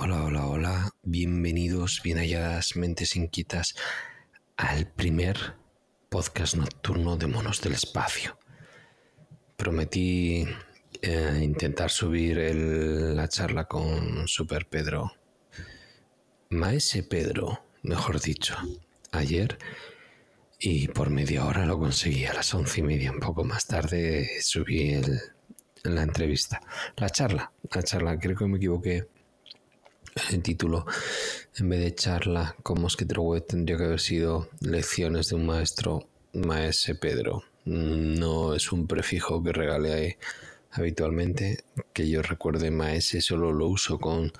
Hola, hola, hola. Bienvenidos, bien halladas mentes inquietas al primer podcast nocturno de Monos del Espacio. Prometí eh, intentar subir la charla con Super Pedro. Maese Pedro, mejor dicho, ayer y por media hora lo conseguí. A las once y media, un poco más tarde, subí la entrevista. La charla, la charla, creo que me equivoqué el título, en vez de charla con Mosquetero Web, tendría que haber sido lecciones de un maestro, Maese Pedro. No es un prefijo que regale habitualmente. Que yo recuerde, Maese solo lo uso con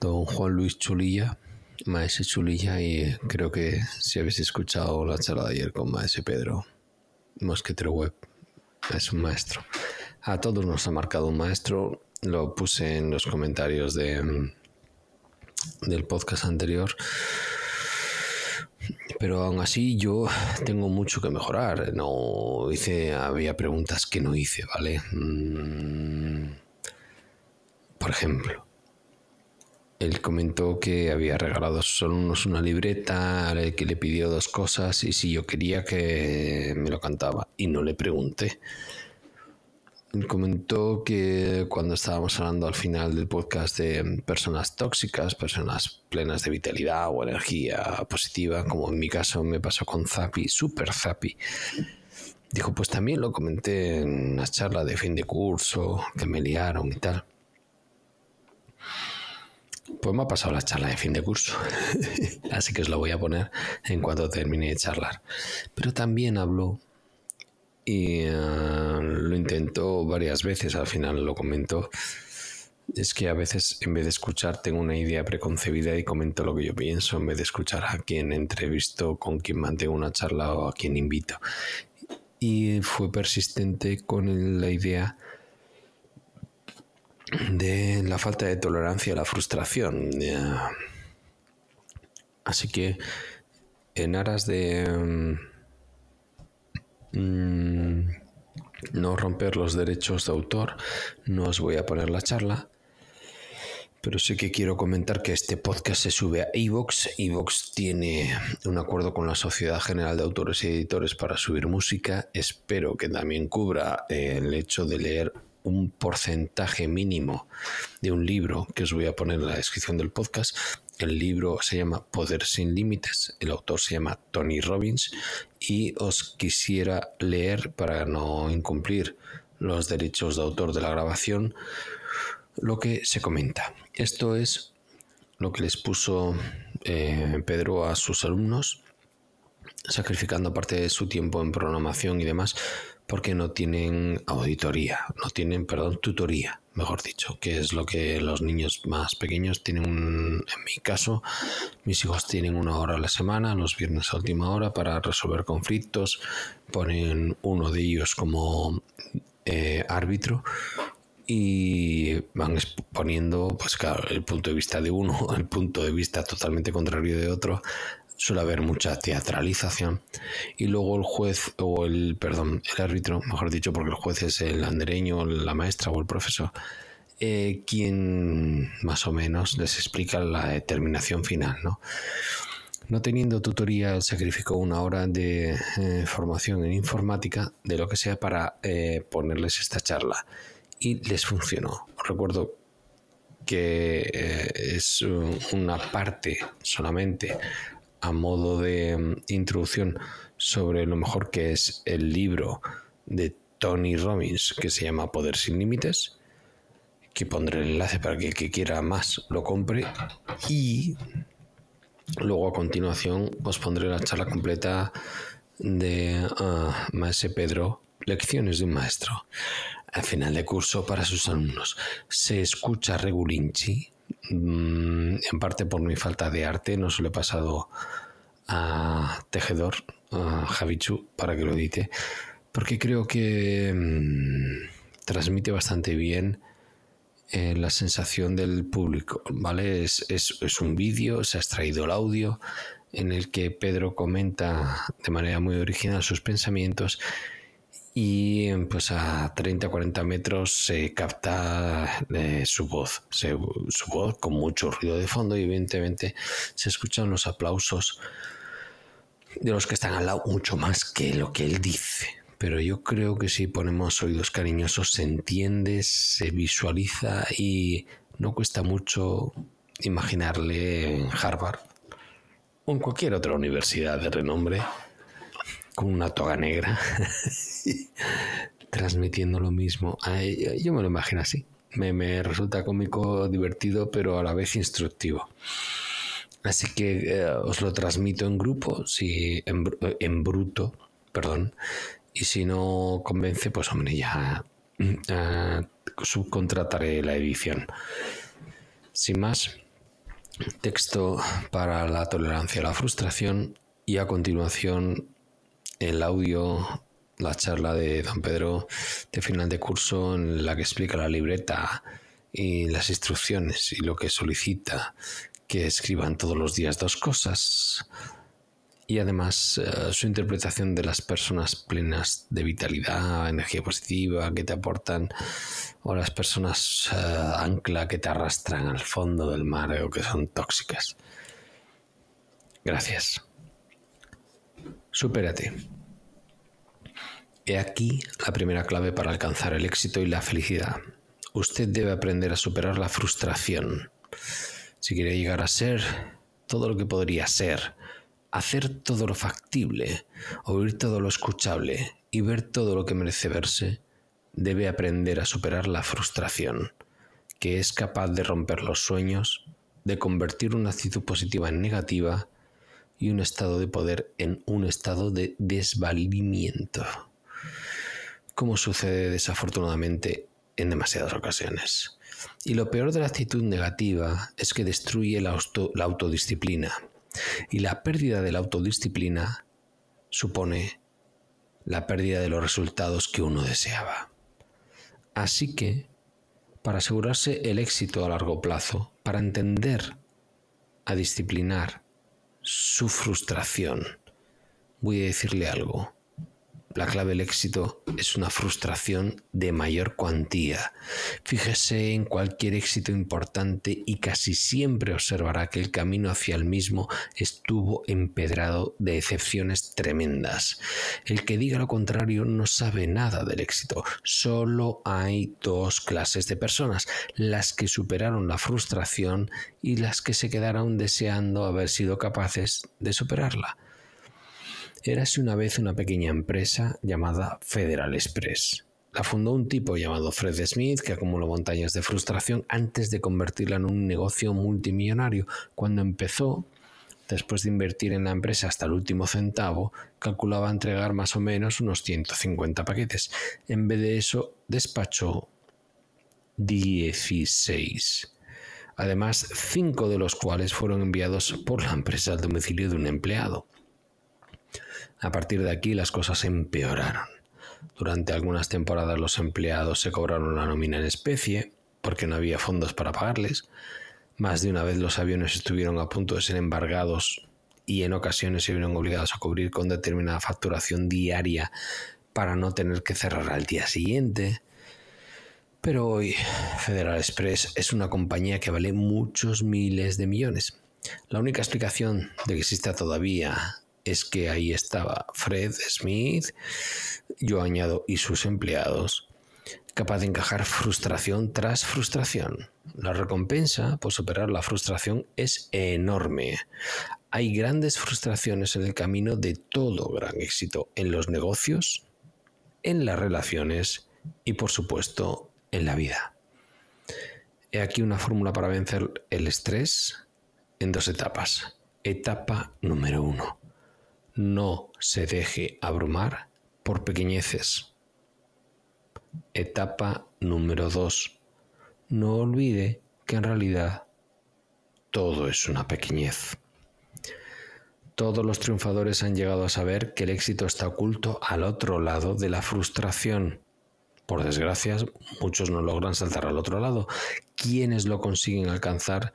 don Juan Luis Chulilla, Maese Chulilla, y creo que si habéis escuchado la charla de ayer con Maese Pedro, Mosquetero Web, es un maestro. A todos nos ha marcado un maestro. Lo puse en los comentarios de, mm, del podcast anterior. Pero aún así yo tengo mucho que mejorar. No hice, había preguntas que no hice, ¿vale? Mm, Por ejemplo, él comentó que había regalado a sus una libreta, que le pidió dos cosas y si yo quería que me lo cantaba. Y no le pregunté. Comentó que cuando estábamos hablando al final del podcast de personas tóxicas, personas plenas de vitalidad o energía positiva, como en mi caso me pasó con Zapi, super Zapi, dijo, pues también lo comenté en una charla de fin de curso, que me liaron y tal. Pues me ha pasado la charla de fin de curso, así que os lo voy a poner en cuanto termine de charlar. Pero también habló y eh, lo intentó varias veces, al final lo comentó. Es que a veces en vez de escuchar tengo una idea preconcebida y comento lo que yo pienso en vez de escuchar a quien entrevisto, con quien mantengo una charla o a quien invito. Y fue persistente con la idea de la falta de tolerancia a la frustración. Así que en aras de mm, no romper los derechos de autor, no os voy a poner la charla. Pero sí que quiero comentar que este podcast se sube a Evox. Evox tiene un acuerdo con la Sociedad General de Autores y Editores para subir música. Espero que también cubra el hecho de leer un porcentaje mínimo de un libro que os voy a poner en la descripción del podcast. El libro se llama Poder sin Límites. El autor se llama Tony Robbins. Y os quisiera leer, para no incumplir los derechos de autor de la grabación, lo que se comenta. Esto es lo que les puso eh, Pedro a sus alumnos, sacrificando parte de su tiempo en programación y demás, porque no tienen auditoría, no tienen, perdón, tutoría, mejor dicho, que es lo que los niños más pequeños tienen, en mi caso, mis hijos tienen una hora a la semana, los viernes a última hora, para resolver conflictos, ponen uno de ellos como eh, árbitro y van exponiendo, pues claro, el punto de vista de uno, el punto de vista totalmente contrario de otro. Suele haber mucha teatralización y luego el juez o el, perdón, el árbitro, mejor dicho, porque el juez es el andereño, la maestra o el profesor, eh, quien más o menos les explica la determinación final, ¿no? No teniendo tutoría, sacrificó una hora de eh, formación en informática, de lo que sea, para eh, ponerles esta charla. Y les funcionó. Recuerdo que es una parte solamente a modo de mm, introducción sobre lo mejor que es el libro de Tony Robbins que se llama Poder sin Límites que pondré el enlace para que el que quiera más lo compre y Luego a continuación os pondré la charla completa de ah, Maese Pedro, Lecciones de un Maestro. Al final de curso para sus alumnos. Se escucha regulinchi, en parte por mi falta de arte, no se lo he pasado a Tejedor, a Javichu, para que lo edite, porque creo que mm, transmite bastante bien eh, la sensación del público, ¿vale? Es, es- es un vídeo, se ha extraído el audio en el que Pedro comenta de manera muy original sus pensamientos y pues a 30-40 metros se capta eh, su voz, su voz con mucho ruido de fondo y evidentemente se escuchan los aplausos de los que están al lado mucho más que lo que él dice. Pero yo creo que si ponemos oídos cariñosos se entiende, se visualiza y no cuesta mucho imaginarle en Harvard o en cualquier otra universidad de renombre con una toga negra, transmitiendo lo mismo. yo me lo imagino así. Me, resulta cómico, divertido, pero a la vez instructivo. Así que eh, os lo transmito en grupo, si en, bruto, perdón. Y si no convence, pues hombre, ya uh, subcontrataré la edición. Sin más, texto para la tolerancia a la frustración y a continuación el audio, la charla de don Pedro de final de curso en la que explica la libreta y las instrucciones y lo que solicita que escriban todos los días dos cosas y además eh, su interpretación de las personas plenas de vitalidad, energía positiva que te aportan o las personas eh, ancla que te arrastran al fondo del mar o que son tóxicas. Gracias. Supérate. He aquí la primera clave para alcanzar el éxito y la felicidad. Usted debe aprender a superar la frustración. Si quiere llegar a ser todo lo que podría ser, hacer todo lo factible, oír todo lo escuchable y ver todo lo que merece verse, debe aprender a superar la frustración, que es capaz de romper los sueños, de convertir una actitud positiva en negativa y un estado de poder en un estado de desvalimiento, como sucede desafortunadamente en demasiadas ocasiones. Y lo peor de la actitud negativa es que destruye la, la autodisciplina. Y la pérdida de la autodisciplina supone la pérdida de los resultados que uno deseaba. Así que, para asegurarse el éxito a largo plazo, para entender a disciplinar su frustración. Voy a decirle algo. La clave del éxito es una frustración de mayor cuantía. Fíjese en cualquier éxito importante y casi siempre observará que el camino hacia el mismo estuvo empedrado de excepciones tremendas. El que diga lo contrario no sabe nada del éxito. Solo hay dos clases de personas, las que superaron la frustración y las que se quedaron deseando haber sido capaces de superarla. Érase una vez una pequeña empresa llamada Federal Express. La fundó un tipo llamado Fred Smith que acumuló montañas de frustración antes de convertirla en un negocio multimillonario. Cuando empezó, después de invertir en la empresa hasta el último centavo, calculaba entregar más o menos unos 150 paquetes. En vez de eso, despachó 16. Además, cinco de los cuales fueron enviados por la empresa al domicilio de un empleado. A partir de aquí las cosas empeoraron. Durante algunas temporadas los empleados se cobraron la nómina en especie, porque no había fondos para pagarles. Más de una vez los aviones estuvieron a punto de ser embargados y en ocasiones se vieron obligados a cubrir con determinada facturación diaria para no tener que cerrar al día siguiente. Pero hoy Federal Express es una compañía que vale muchos miles de millones. La única explicación de que exista todavía es que ahí estaba Fred Smith, yo añado, y sus empleados, capaz de encajar frustración tras frustración. La recompensa por superar la frustración es enorme. Hay grandes frustraciones en el camino de todo gran éxito en los negocios, en las relaciones y por supuesto en la vida. He aquí una fórmula para vencer el estrés en dos etapas. Etapa número uno no se deje abrumar por pequeñeces. Etapa número 2. No olvide que en realidad todo es una pequeñez. Todos los triunfadores han llegado a saber que el éxito está oculto al otro lado de la frustración. Por desgracia, muchos no logran saltar al otro lado. Quienes lo consiguen alcanzar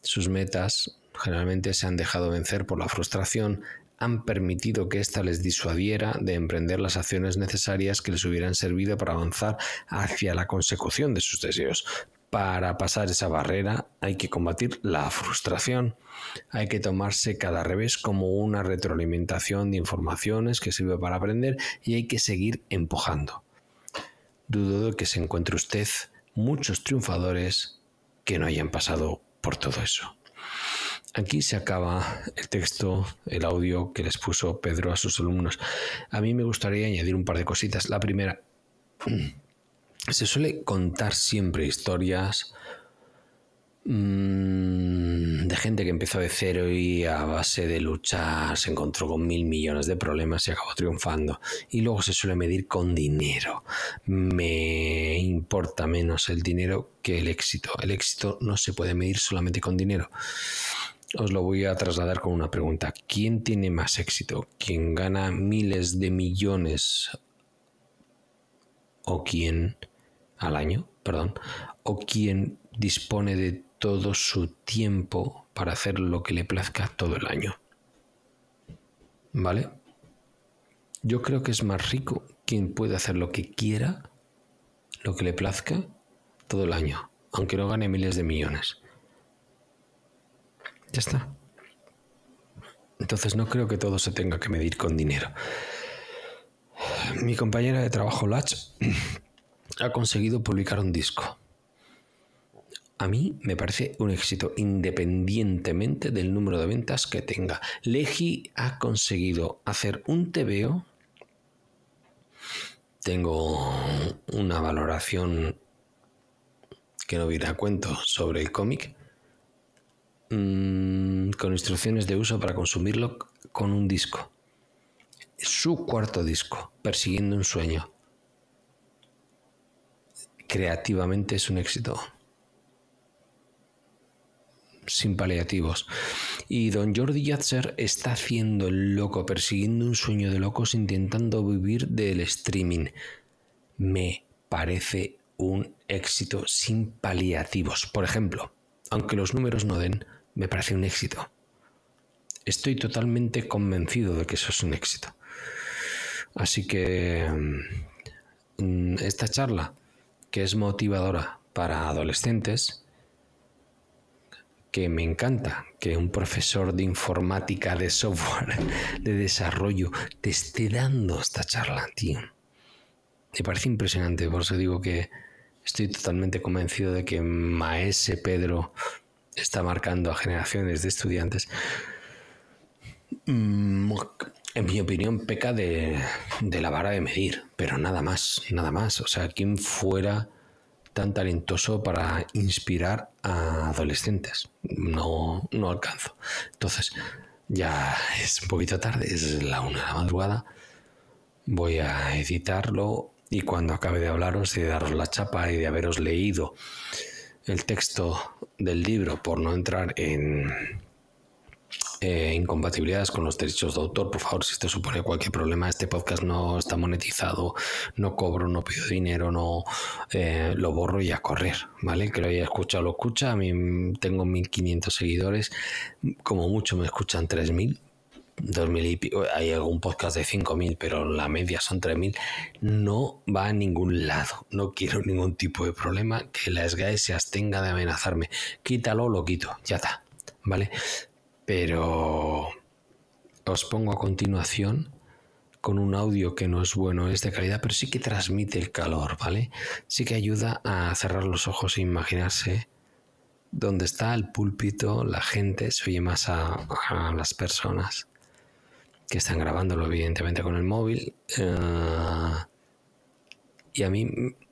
sus metas generalmente se han dejado vencer por la frustración, han permitido que ésta les disuadiera de emprender las acciones necesarias que les hubieran servido para avanzar hacia la consecución de sus deseos. Para pasar esa barrera hay que combatir la frustración, hay que tomarse cada revés como una retroalimentación de informaciones que sirve para aprender y hay que seguir empujando. Dudo de que se encuentre usted muchos triunfadores que no hayan pasado por todo eso. Aquí se acaba el texto, el audio que les puso Pedro a sus alumnos. A mí me gustaría añadir un par de cositas. La primera, se suele contar siempre historias mm, de gente que empezó de cero y a base de luchar se encontró con mil millones de problemas y acabó triunfando. Y luego se suele medir con dinero. Me importa menos el dinero que el éxito. El éxito no se puede medir solamente con dinero os lo voy a trasladar con una pregunta. ¿Quién tiene más éxito? ¿Quién gana miles de millones o quién al año, perdón, o quién dispone de todo su tiempo para hacer lo que le plazca todo el año? ¿Vale? Yo creo que es más rico quien puede hacer lo que quiera, lo que le plazca todo el año, aunque no gane miles de millones. Ya está. Entonces no creo que todo se tenga que medir con dinero. Mi compañera de trabajo, Latch, ha conseguido publicar un disco. A mí me parece un éxito independientemente del número de ventas que tenga. Legi ha conseguido hacer un TVO. Tengo una valoración que no viene a cuento sobre el cómic Mm, con instrucciones de uso para consumirlo con un disco. Su cuarto disco, Persiguiendo un sueño. Creativamente es un éxito. Sin paliativos. Y don Jordi Yatzer está haciendo el loco, persiguiendo un sueño de locos, intentando vivir del streaming. Me parece un éxito sin paliativos. Por ejemplo, aunque los números no den, me parece un éxito. Estoy totalmente convencido de que eso es un éxito. Así que mm, esta charla, que es motivadora para adolescentes, que me encanta que un profesor de informática, de software, de desarrollo, te esté dando esta charla, tío. Me parece impresionante, por eso digo que estoy totalmente convencido de que Maese Pedro está marcando a generaciones de estudiantes, mm, en mi opinión, peca de, la vara de medir, pero nada más, nada más. O sea, ¿quién fuera tan talentoso para inspirar a adolescentes? No, no alcanzo. Entonces, ya es un poquito tarde, es la una de la madrugada. Voy a editarlo y cuando acabe de hablaros y de daros la chapa y de haberos leído el texto del libro por no entrar en eh, incompatibilidades con los derechos de autor, por favor, si esto supone cualquier problema, este podcast no está monetizado, no cobro, no pido dinero, no eh, lo borro y a correr, ¿vale? Que lo haya escuchado, lo escucha. A mí tengo 1500 seguidores, como mucho me escuchan 3000, 2000 y hay algún podcast de 5000, pero la media son 3000, no va a ningún lado. No quiero ningún tipo de problema. Que la SGAE se de amenazarme. Quítalo, lo quito, ya está, ¿vale? Pero os pongo a continuación con un audio que no es bueno, es de calidad, pero sí que transmite el calor, ¿vale? Sí que ayuda a cerrar los ojos e imaginarse dónde está el púlpito, la gente, se oye más a las personas que están grabándolo evidentemente con el móvil. Eh, y a mí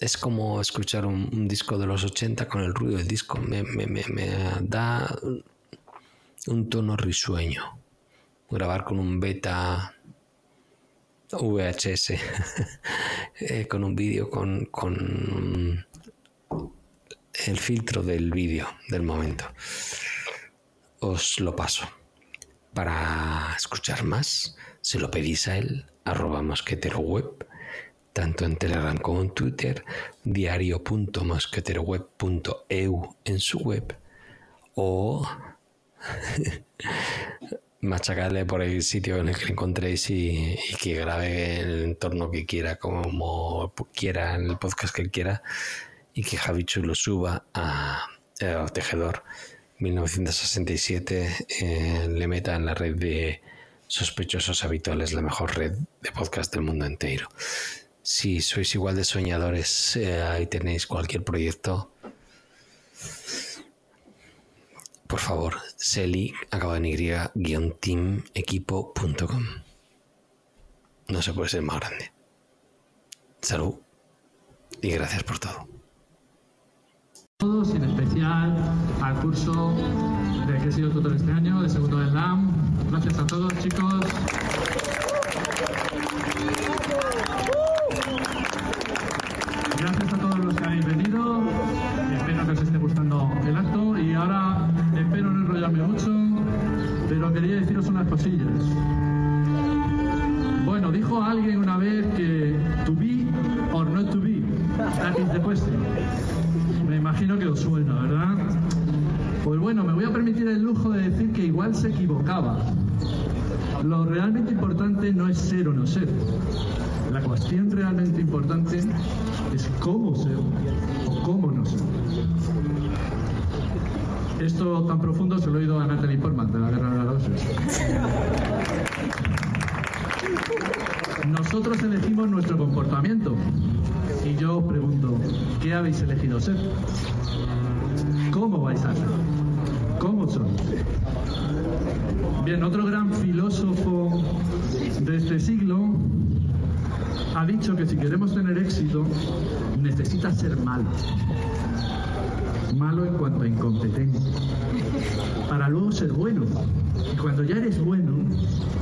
es como escuchar un, disco de los 80 con el ruido del disco. Me, da un tono risueño. Grabar con un beta VHS, eh, con un vídeo con, con el filtro del vídeo del momento. Os lo paso. Para escuchar más, se lo pedís a él, arroba mosquetero web, tanto en Telegram como en Twitter, diario.mosqueteroweb.eu en su web, o machacadle por el sitio en el que encontréis y, que grabe el entorno que quiera, como quiera, en el podcast que quiera, y que Javichu lo suba a, Tejedor 1967, eh, le meta en la red de sospechosos habituales, la mejor red de podcast del mundo entero. Si sois igual de soñadores, eh, ahí tenéis cualquier proyecto por favor, Seli, acaba en y-teamequipo.com. No se puede ser más grande. Salud y gracias por todo. Todos, en especial al curso de que he sido tutor este año, de segundo del LAM. Gracias a todos, chicos. Gracias a todos los que habéis venido. Espero que os esté gustando el acto. Y ahora espero no enrollarme mucho, pero quería deciros unas cosillas. Bueno, dijo alguien una vez que to be or not to be, that is the. Imagino que os suena, ¿verdad? Pues bueno, me voy a permitir el lujo de decir que igual se equivocaba. Lo realmente importante no es ser o no ser. La cuestión realmente importante es cómo ser o cómo no ser. Esto tan profundo se lo he oído a Natalie Portman de la Guerra de las Rosas. Nosotros elegimos nuestro comportamiento. Y yo os pregunto, ¿qué habéis elegido ser? ¿Cómo vais a ser? ¿Cómo sois? Bien, otro gran filósofo de este siglo ha dicho que si queremos tener éxito, necesitas ser malo malo en cuanto a incompetencia, para luego ser bueno. Y cuando ya eres bueno,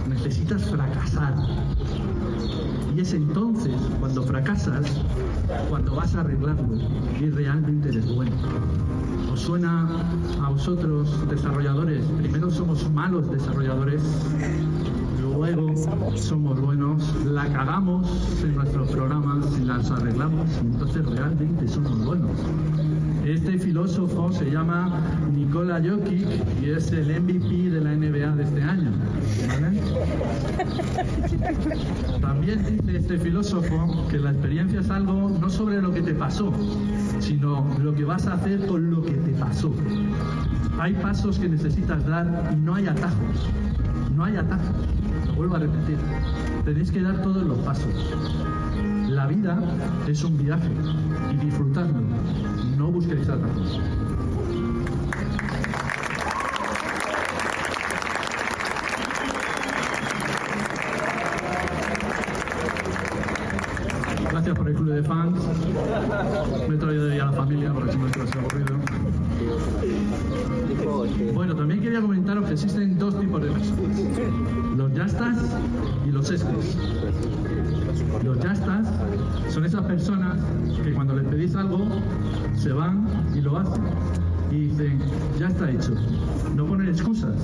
necesitas fracasar. Y es entonces, cuando fracasas, cuando vas a arreglarlo y realmente eres bueno. ¿Os suena a vosotros, desarrolladores? Primero somos malos desarrolladores, luego somos buenos, la cagamos en nuestros programas y las arreglamos, y entonces realmente somos buenos. Este filósofo se llama Nikola Jokic y es el MVP de la NBA de este año. También dice este filósofo que la experiencia es algo no sobre lo que te pasó, sino lo que vas a hacer con lo que te pasó. Hay pasos que necesitas dar y no hay atajos. No hay atajos. Lo vuelvo a repetir. Tenéis que dar todos los pasos. La vida es un viaje y disfrutarlo. No busquéis atajos. Gracias por el club de fans. Me he traído de a la familia porque si no ha aburrido. Bueno, también quería comentaros que existen dos tipos de personas. Los yastas y los esques. Los yastas son esas personas que cuando les pedís algo se van y lo hacen. Y dicen, ya está hecho. No ponen excusas,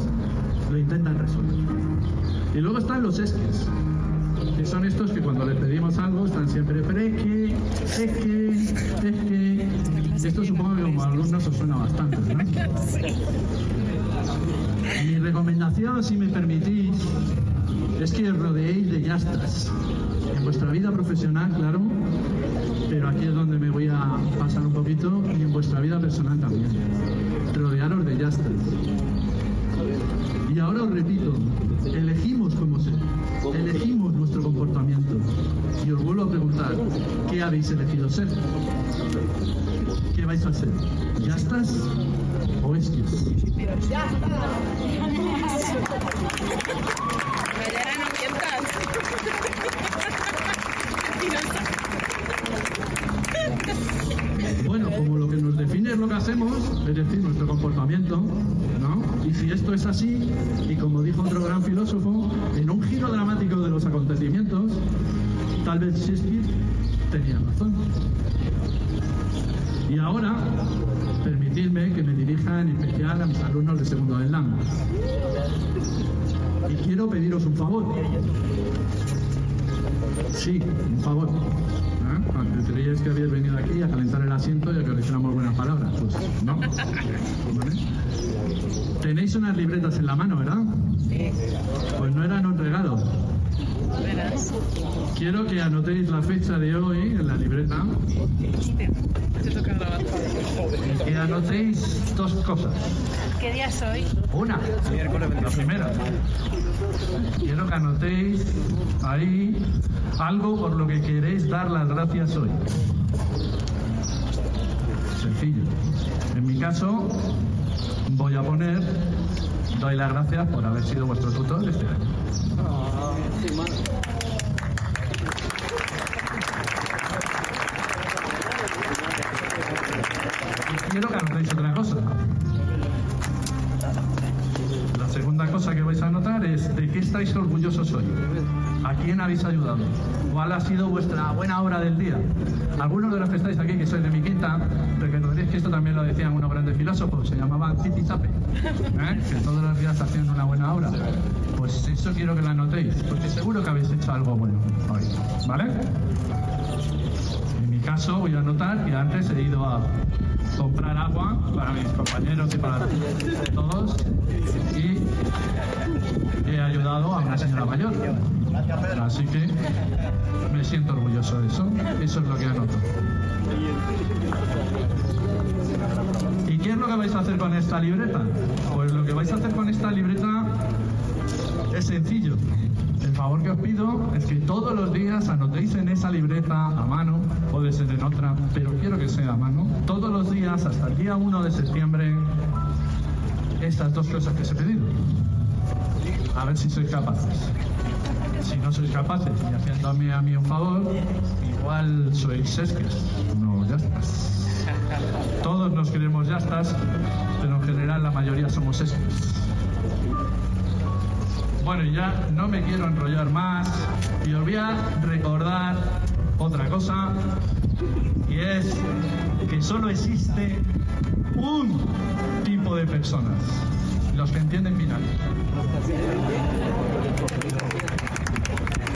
lo intentan resolver. Y luego están los esques, que son estos que cuando les pedimos algo están siempre, pero es que, es que, es que. Esto supongo que como alumnos os suena bastante, ¿no? Mi recomendación, si me permitís, es que os rodeéis de yastas. En vuestra vida profesional, claro, pero aquí es donde me voy a pasar un poquito, y en vuestra vida personal también. Rodearos de yastas. Y ahora os repito, elegimos cómo ser, elegimos nuestro comportamiento. Y os vuelvo a preguntar, ¿qué habéis elegido ser? ¿Qué vais a ser? ¿Yastas o esquis? Bueno, como lo que nos define es lo que hacemos, es decir, nuestro comportamiento, ¿no? Y si esto es así, y como dijo otro gran filósofo, en un giro dramático de los acontecimientos, tal vez Shakespeare tenía razón. Y ahora, permitidme que me dirija en especial a mis alumnos de segundo del LAM. Y quiero pediros un favor. Sí, un favor. ¿Eh? Creíais que habíais venido aquí a calentar el asiento y a que le hiciéramos buenas palabras. Pues no. ¿Vale? Tenéis unas libretas en la mano, ¿verdad? Sí, Pues no eran un regalo. Quiero que anotéis la fecha de hoy en la libreta y anotéis dos cosas. ¿Qué día soy? Una, la primera. Quiero que anotéis ahí algo por lo que queréis dar las gracias hoy. Sencillo. En mi caso, voy a poner, doy las gracias por haber sido vuestro tutor este año. Quiero que anotéis otra cosa. La segunda cosa que vais a notar es de qué estáis orgullosos hoy. ¿A quién habéis ayudado? ¿Cuál ha sido vuestra buena obra del día? Algunos de los que estáis aquí, que sois de mi quinta, que esto también lo decían unos grandes filósofos, se llamaban Zape, ¿eh? que todos los días hacían una buena obra. Pues eso quiero que la anotéis, porque seguro que habéis hecho algo bueno hoy, ¿vale? En mi caso voy a anotar que antes he ido a comprar agua para mis compañeros y para todos y he ayudado a una señora mayor. Así que me siento orgulloso de eso. Eso es lo que anoto. ¿Y qué es lo que vais a hacer con esta libreta? Pues lo que vais a hacer con esta libreta es sencillo. El favor que os pido es que todos los días anotéis en esa libreta a mano, puede ser en otra, pero quiero que sea a mano, todos los días hasta el día 1 de septiembre, estas dos cosas que os he pedido. A ver si sois capaces. Si no sois capaces y haciéndome a mí un favor, igual sois esques, no ya estás. Todos nos queremos ya estás, pero en general la mayoría somos esques. Bueno, y ya no me quiero enrollar más y os voy a recordar otra cosa y es que solo existe un tipo de personas. Los que entienden mi